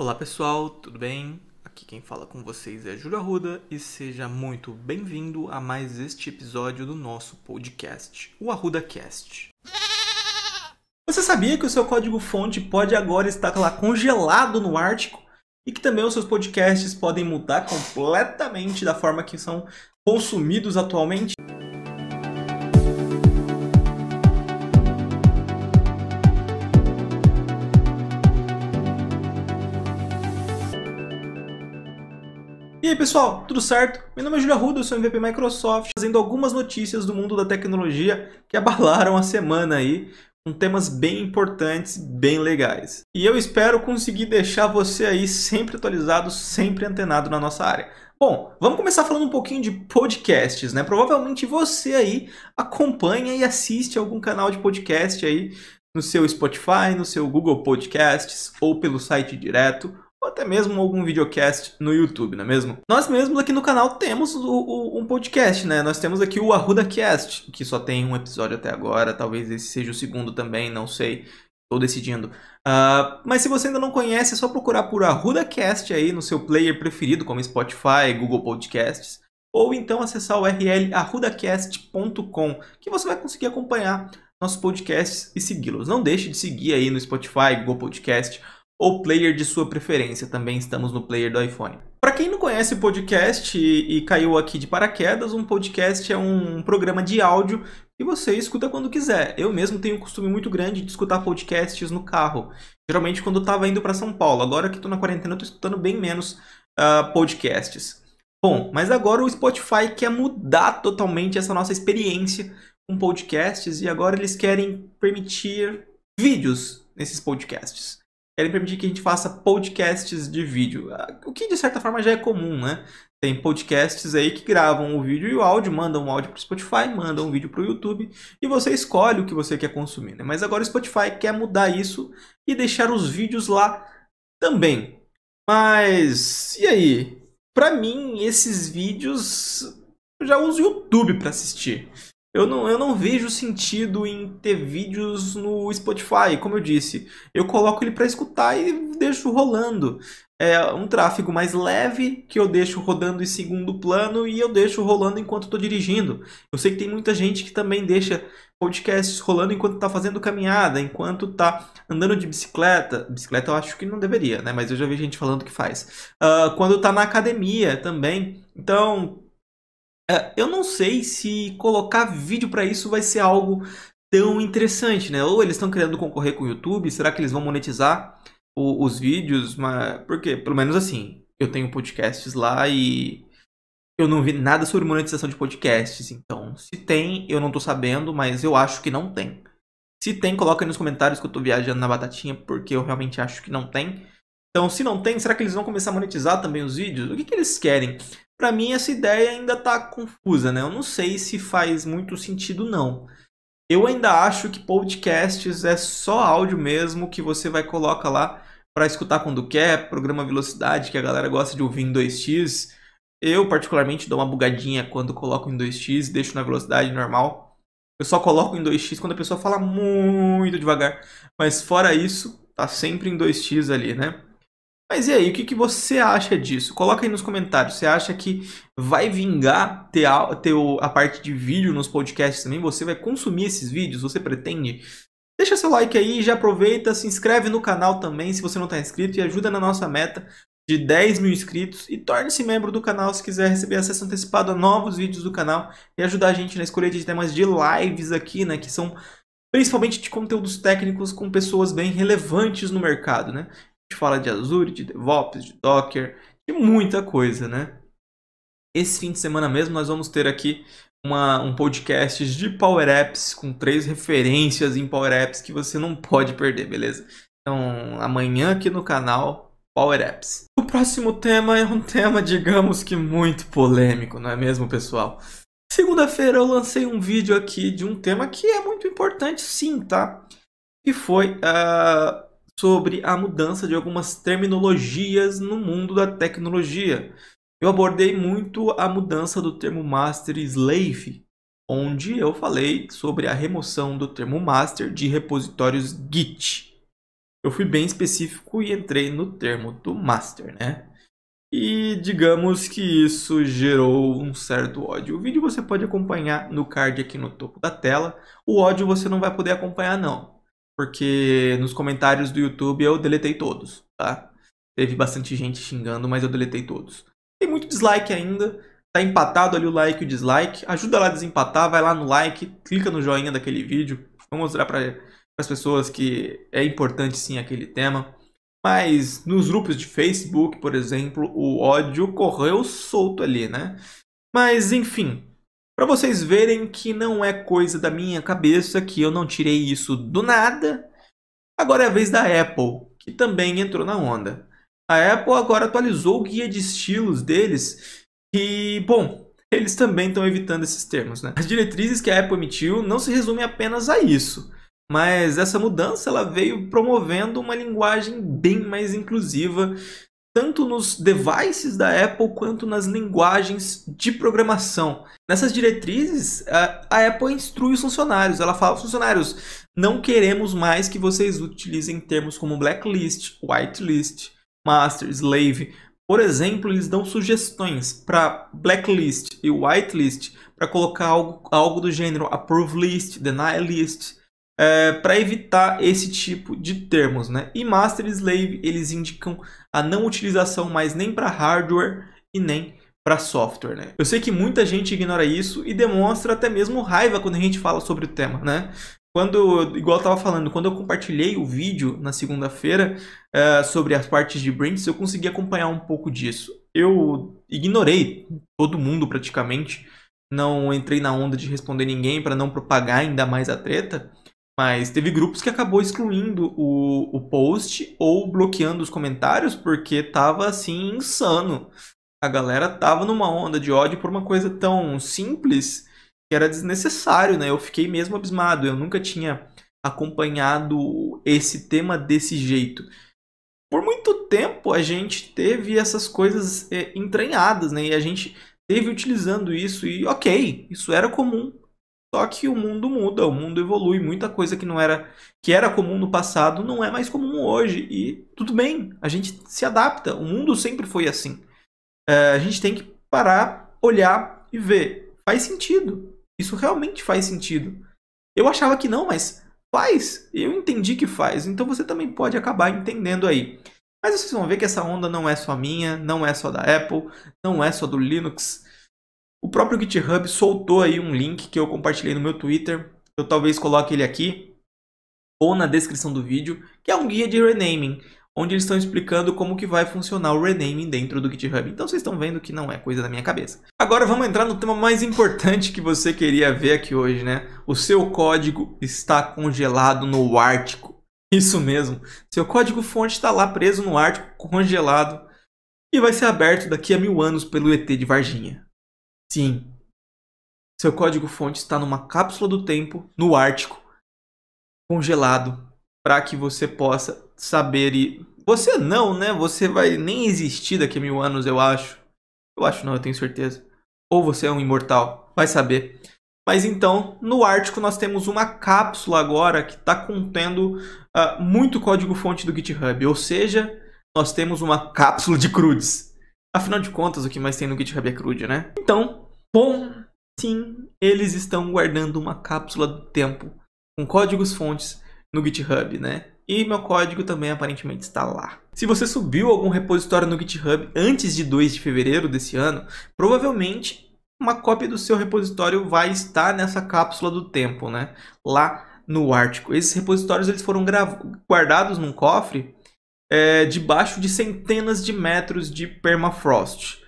Olá pessoal, tudo bem? Aqui quem fala com vocês é Júlio Arruda e seja muito bem-vindo a mais este episódio do nosso podcast, o Arruda Cast. Você sabia que o seu código-fonte pode agora estar lá congelado no Ártico e que também os seus podcasts podem mudar completamente da forma que são consumidos atualmente? Aí pessoal, tudo certo? Meu nome é Júlio Arruda, eu sou MVP Microsoft, trazendo algumas notícias do mundo da tecnologia que abalaram a semana aí, com temas bem importantes, bem legais. E eu espero conseguir deixar você aí sempre atualizado, sempre antenado na nossa área. Bom, vamos começar falando um pouquinho de podcasts, né? Provavelmente você aí acompanha e assiste algum canal de podcast aí no seu Spotify, no seu Google Podcasts ou pelo site direto ou até mesmo algum videocast no YouTube, não é mesmo? Nós mesmos aqui no canal temos o, o, um podcast, né? Nós temos aqui o ArrudaCast, que só tem um episódio até agora, talvez esse seja o segundo também, não sei, estou decidindo. Uh, mas se você ainda não conhece, é só procurar por ArrudaCast aí no seu player preferido, como Spotify, Google Podcasts, ou então acessar o URL arrudacast.com, que você vai conseguir acompanhar nossos podcasts e segui-los. Não deixe de seguir aí no Spotify, Google Podcast ou player de sua preferência. Também estamos no player do iPhone. Para quem não conhece podcast e, e, caiu aqui de paraquedas, um podcast é um programa de áudio que você escuta quando quiser. Eu mesmo tenho um costume muito grande de escutar podcasts no carro. Geralmente quando eu estava indo para São Paulo. Agora que estou na quarentena, estou escutando bem menos uh, podcasts. Bom, mas agora o Spotify quer mudar totalmente essa nossa experiência com podcasts e agora eles querem permitir vídeos nesses podcasts querem permitir que a gente faça podcasts de vídeo. Ah, o que de certa forma já é comum, né? Tem podcasts aí que gravam o vídeo e o áudio, mandam o áudio para o Spotify, mandam o vídeo para o YouTube e você escolhe o que você quer consumir. Né? Mas agora o Spotify quer mudar isso e deixar os vídeos lá também. Mas e aí? Para mim, esses vídeos eu já uso o YouTube para assistir. Eu não, eu não vejo sentido em ter vídeos no Spotify, como eu disse. Eu coloco ele para escutar e deixo rolando. É um tráfego mais leve que eu deixo rodando em segundo plano e eu deixo rolando enquanto estou dirigindo. Eu sei que tem muita gente que também deixa podcasts rolando enquanto está fazendo caminhada, enquanto está andando de bicicleta. Bicicleta eu acho que não deveria, né? Mas eu já vi gente falando que faz. Uh, quando está na academia também. Então, eu não sei se colocar vídeo para isso vai ser algo tão interessante, né? Ou eles estão querendo concorrer com o YouTube, será que eles vão monetizar o, os vídeos? Mas, porque, pelo menos assim, eu tenho podcasts lá e eu não vi nada sobre monetização de podcasts. Então, se tem, eu não tô sabendo, mas eu acho que não tem. Se tem, coloca aí nos comentários que eu tô viajando na batatinha, porque eu realmente acho que não tem. Então, se não tem, será que eles vão começar a monetizar também os vídeos? O que, que eles querem? Para mim, essa ideia ainda está confusa, né? Eu não sei se faz muito sentido, não. Eu ainda acho que podcasts é só áudio mesmo que você vai colocar lá para escutar quando quer, programa velocidade que a galera gosta de ouvir em 2x. Eu, particularmente, dou uma bugadinha quando coloco em 2x e deixo na velocidade normal. Eu só coloco em 2x quando a pessoa fala muito devagar. Mas fora isso, tá sempre em 2x ali, né? Mas e aí, o que, que você acha disso? Coloca aí nos comentários. Você acha que vai vingar ter a, ter a parte de vídeo nos podcasts também? Você vai consumir esses vídeos? Você pretende? Deixa seu like aí, já aproveita, se inscreve no canal também se você não está inscrito e ajuda na nossa meta de 10 mil inscritos e torne-se membro do canal se quiser receber acesso antecipado a novos vídeos do canal e ajudar a gente na escolha de temas de lives aqui, né, que são principalmente de conteúdos técnicos com pessoas bem relevantes no mercado, né? Fala de Azure, de DevOps, de Docker, de muita coisa, né? Esse fim de semana mesmo nós vamos ter aqui uma, um podcast de Power Apps com três referências em Power Apps que você não pode perder, beleza? Então, amanhã aqui no canal Power Apps. O próximo tema é um tema, digamos que muito polêmico, não é mesmo, pessoal? Segunda-feira eu lancei um vídeo aqui de um tema que é muito importante, sim, tá? Que foi uh, sobre a mudança de algumas terminologias no mundo da tecnologia. Eu abordei muito a mudança do termo master slave, onde eu falei sobre a remoção do termo master de repositórios Git. eu fui bem específico e entrei no termo do Master, né? E digamos que isso gerou um certo ódio. O vídeo você pode acompanhar no card aqui no topo da tela. O ódio você não vai poder acompanhar não, porque nos comentários do YouTube eu deletei todos, tá? Teve bastante gente xingando, mas eu deletei todos. Tem muito dislike ainda, tá empatado ali o like e o dislike. Ajuda lá a desempatar, vai lá no like, clica no joinha daquele vídeo. Vou mostrar para as pessoas que é importante sim aquele tema. Mas nos grupos de Facebook, por exemplo, o ódio correu solto ali, né? Mas enfim, para vocês verem que não é coisa da minha cabeça, que eu não tirei isso do nada, agora é a vez da Apple, que também entrou na onda. A Apple agora atualizou o guia de estilos deles e, bom, eles também estão evitando esses termos, né? As diretrizes que a Apple emitiu não se resumem apenas a isso. Mas essa mudança ela veio promovendo uma linguagem bem mais inclusiva, tanto nos devices da Apple quanto nas linguagens de programação. Nessas diretrizes, a Apple instrui os funcionários. Ela fala: funcionários, não queremos mais que vocês utilizem termos como blacklist, whitelist, master, slave. Por exemplo, eles dão sugestões para blacklist e whitelist para colocar algo, algo do gênero approve list, deny list é, para evitar esse tipo de termos. Né? E Master e Slave eles indicam a não utilização mais nem para hardware e nem para software. Né? Eu sei que muita gente ignora isso e demonstra até mesmo raiva quando a gente fala sobre o tema. Né? Quando, igual eu estava falando, quando eu compartilhei o vídeo na segunda-feira uh, sobre as partes de Brinks, eu consegui acompanhar um pouco disso. Eu ignorei todo mundo praticamente, não entrei na onda de responder ninguém para não propagar ainda mais a treta. Mas teve grupos que acabou excluindo o, o post ou bloqueando os comentários porque tava assim insano. A galera tava numa onda de ódio por uma coisa tão simples que era desnecessário, né? Eu fiquei mesmo abismado. Eu nunca tinha acompanhado esse tema desse jeito. Por muito tempo a gente teve essas coisas é, entranhadas, né? E a gente teve utilizando isso e ok, isso era comum. Só que o mundo muda, o mundo evolui, muita coisa que não era que era comum no passado não é mais comum hoje e tudo bem, a gente se adapta. O mundo sempre foi assim. É, a gente tem que parar, olhar e ver, faz sentido. Isso realmente faz sentido. Eu achava que não, mas faz. Eu entendi que faz. Então você também pode acabar entendendo aí. Mas vocês vão ver que essa onda não é só minha, não é só da Apple, não é só do Linux. O próprio GitHub soltou aí um link que eu compartilhei no meu Twitter. Eu talvez coloque ele aqui ou na descrição do vídeo, que é um guia de renaming, onde eles estão explicando como que vai funcionar o renaming dentro do GitHub. Então vocês estão vendo que não é coisa da minha cabeça. Agora vamos entrar no tema mais importante que você queria ver aqui hoje, né? O seu código está congelado no Ártico. Isso mesmo. Seu código fonte está lá preso no Ártico, congelado, e vai ser aberto daqui a mil anos pelo ET de Varginha. Sim. Seu código-fonte está numa cápsula do tempo no Ártico, congelado, para que você possa saber e você não, né? Você vai nem existir daqui a mil anos, eu acho. Eu acho não, eu tenho certeza. Ou você é um imortal, vai saber. Mas então, no Ártico nós temos uma cápsula agora que está contendo uh, muito código-fonte do GitHub. Ou seja, nós temos uma cápsula de CRUDs. Afinal de contas, o que mais tem no GitHub é CRUD, né? Então, bom, sim, eles estão guardando uma cápsula do tempo com códigos fontes no GitHub, né? E meu código também aparentemente está lá. Se você subiu algum repositório no GitHub antes de 2 de fevereiro desse ano, provavelmente uma cópia do seu repositório vai estar nessa cápsula do tempo, né? Lá no Ártico. Esses repositórios eles foram guardados num cofre é, debaixo de centenas de metros de permafrost.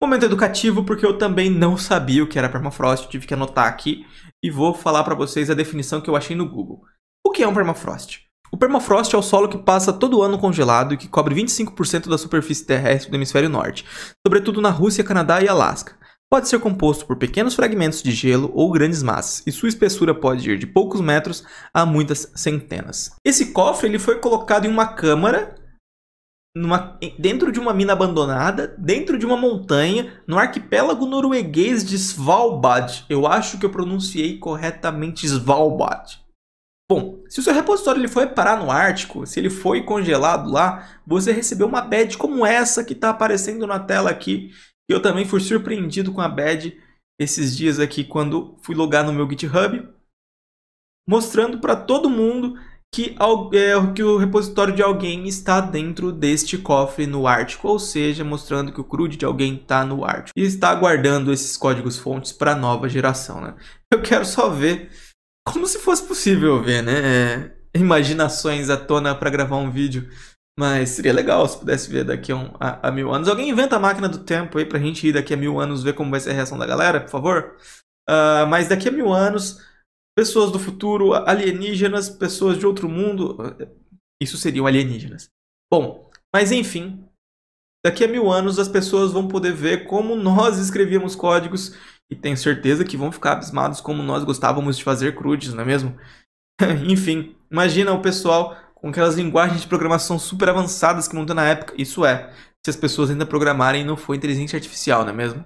Momento educativo porque eu também não sabia o que era permafrost, tive que anotar aqui e vou falar para vocês a definição que eu achei no Google. O que é um permafrost? O permafrost é o solo que passa todo ano congelado e que cobre 25% da superfície terrestre do hemisfério norte, sobretudo na Rússia, Canadá e Alasca. Pode ser composto por pequenos fragmentos de gelo ou grandes massas, e sua espessura pode ir de poucos metros a muitas centenas. Esse cofre ele foi colocado em uma câmara numa, dentro de uma mina abandonada, dentro de uma montanha, no arquipélago norueguês de Svalbard. Eu acho que eu pronunciei corretamente Svalbard. Bom, se o seu repositório ele foi parar no Ártico, se ele foi congelado lá, você recebeu uma badge como essa que está aparecendo na tela aqui. Eu também fui surpreendido com a badge esses dias aqui quando fui logar no meu GitHub, mostrando para todo mundo que, é, que, o repositório de alguém está dentro deste cofre no Ártico, ou seja, mostrando que o CRUD de alguém está no Ártico e está guardando esses códigos fontes para a nova geração. Né? Eu quero só ver como se fosse possível ver, né? É, imaginações à tona para gravar um vídeo. Mas seria legal se pudesse ver daqui a, um, a, a, mil anos. Alguém inventa a máquina do tempo aí pra gente ir daqui a mil anos ver como vai ser a reação da galera, por favor? Uh, mas daqui a mil anos, pessoas do futuro, alienígenas, pessoas de outro mundo. Isso seriam alienígenas. Bom, mas enfim, daqui a mil anos as pessoas vão poder ver como nós escrevíamos códigos e tenho certeza que vão ficar abismados como nós gostávamos de fazer crudes, não é mesmo? Enfim, imagina o pessoal com aquelas linguagens de programação super avançadas que tem na época. Isso é, se as pessoas ainda programarem não for inteligência artificial, não é mesmo?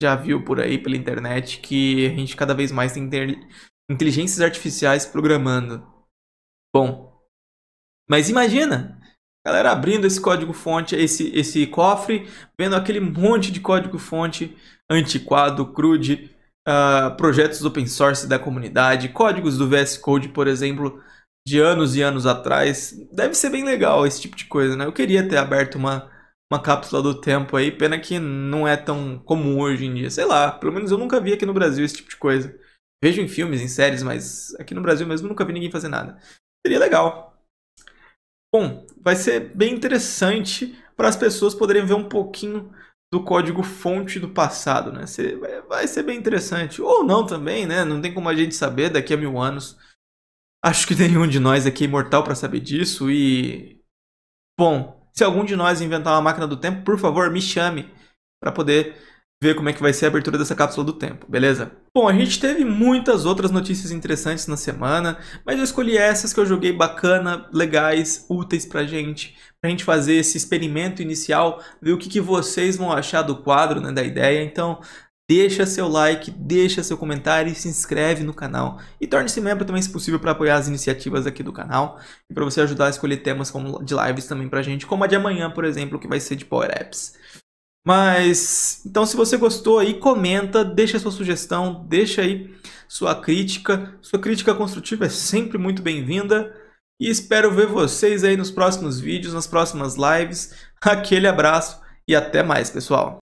Já viu por aí pela internet que a gente cada vez mais tem inteligências artificiais programando. Bom, mas imagina galera abrindo esse código fonte, esse, esse cofre, vendo aquele monte de código fonte antiquado, crude, uh, projetos open source da comunidade, códigos do VS Code, por exemplo, de anos e anos atrás. Deve ser bem legal esse tipo de coisa, né? Eu queria ter aberto uma, uma cápsula do tempo aí, pena que não é tão comum hoje em dia. Sei lá, pelo menos eu nunca vi aqui no Brasil esse tipo de coisa. Vejo em filmes, em séries, mas aqui no Brasil mesmo nunca vi ninguém fazer nada. Seria legal. Bom, vai ser bem interessante para as pessoas poderem ver um pouquinho do código fonte do passado, né? Vai ser bem interessante. Ou não também, né? Não tem como a gente saber daqui a mil anos. Acho que nenhum de nós aqui é imortal para saber disso e... Bom, se algum de nós inventar uma máquina do tempo, por favor, me chame para poder ver como é que vai ser a abertura dessa cápsula do tempo, beleza? Bom, a gente teve muitas outras notícias interessantes na semana, mas eu escolhi essas que eu joguei bacana, legais, úteis pra gente, pra gente fazer esse experimento inicial, ver o que, que vocês vão achar do quadro, né, da ideia. Então, deixa seu like, deixa seu comentário e se inscreve no canal. E torne-se membro também, se possível, para apoiar as iniciativas aqui do canal e para você ajudar a escolher temas como de lives também pra gente, como a de amanhã, por exemplo, que vai ser de Power Apps. Mas, então se você gostou aí, comenta, deixa sua sugestão, deixa aí sua crítica. Sua crítica construtiva é sempre muito bem-vinda. E espero ver vocês aí nos próximos vídeos, nas próximas lives. Aquele abraço e até mais, pessoal.